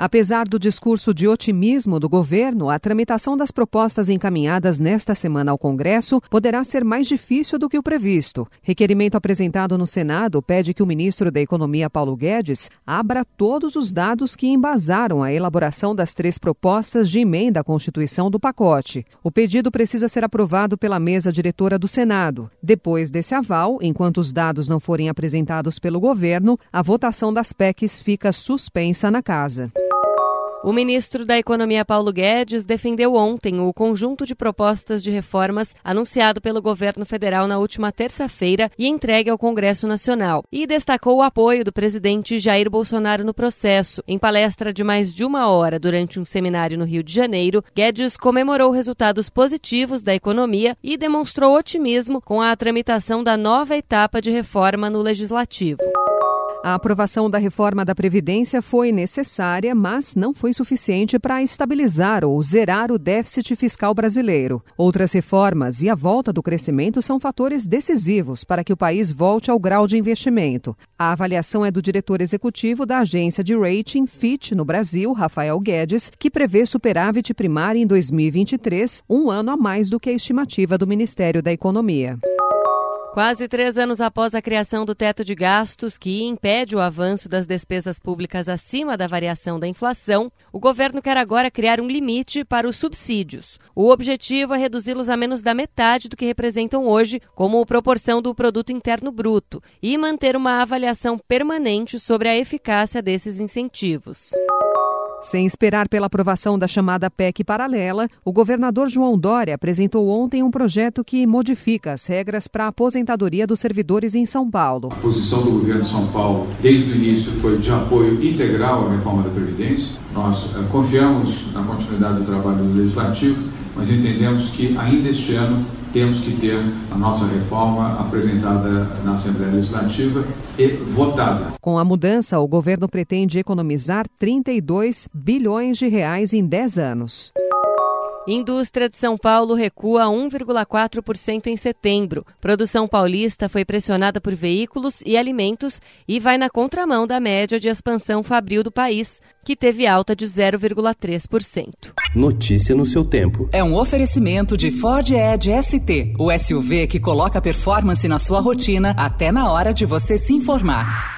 Apesar do discurso de otimismo do governo, a tramitação das propostas encaminhadas nesta semana ao Congresso poderá ser mais difícil do que o previsto. Requerimento apresentado no Senado pede que o ministro da Economia, Paulo Guedes, abra todos os dados que embasaram a elaboração das três propostas de emenda à Constituição do pacote. O pedido precisa ser aprovado pela mesa diretora do Senado. Depois desse aval, enquanto os dados não forem apresentados pelo governo, a votação das PECs fica suspensa na casa. O ministro da Economia Paulo Guedes defendeu ontem o conjunto de propostas de reformas anunciado pelo governo federal na última terça-feira e entregue ao Congresso Nacional, e destacou o apoio do presidente Jair Bolsonaro no processo. Em palestra de mais de uma hora durante um seminário no Rio de Janeiro, Guedes comemorou resultados positivos da economia e demonstrou otimismo com a tramitação da nova etapa de reforma no legislativo. A aprovação da reforma da Previdência foi necessária, mas não foi suficiente para estabilizar ou zerar o déficit fiscal brasileiro. Outras reformas e a volta do crescimento são fatores decisivos para que o país volte ao grau de investimento. A avaliação é do diretor executivo da agência de rating Fitch no Brasil, Rafael Guedes, que prevê superávit primário em 2023, um ano a mais do que a estimativa do Ministério da Economia. Quase três anos após a criação do teto de gastos, que impede o avanço das despesas públicas acima da variação da inflação, o governo quer agora criar um limite para os subsídios. O objetivo é reduzi-los a menos da metade do que representam hoje, como proporção do produto interno bruto, e manter uma avaliação permanente sobre a eficácia desses incentivos. Sem esperar pela aprovação da chamada PEC paralela, o governador João Dória apresentou ontem um projeto que modifica as regras para a aposentadoria dos servidores em São Paulo. A posição do governo de São Paulo, desde o início, foi de apoio integral à reforma da Previdência. Nós uh, confiamos na continuidade do trabalho do Legislativo, mas entendemos que ainda este ano temos que ter a nossa reforma apresentada na Assembleia Legislativa e votada. Com a mudança, o governo pretende economizar 32 bilhões de reais em 10 anos. Indústria de São Paulo recua 1,4% em setembro. Produção paulista foi pressionada por veículos e alimentos e vai na contramão da média de expansão fabril do país, que teve alta de 0,3%. Notícia no seu tempo. É um oferecimento de Ford Edge ST, o SUV que coloca performance na sua rotina até na hora de você se informar.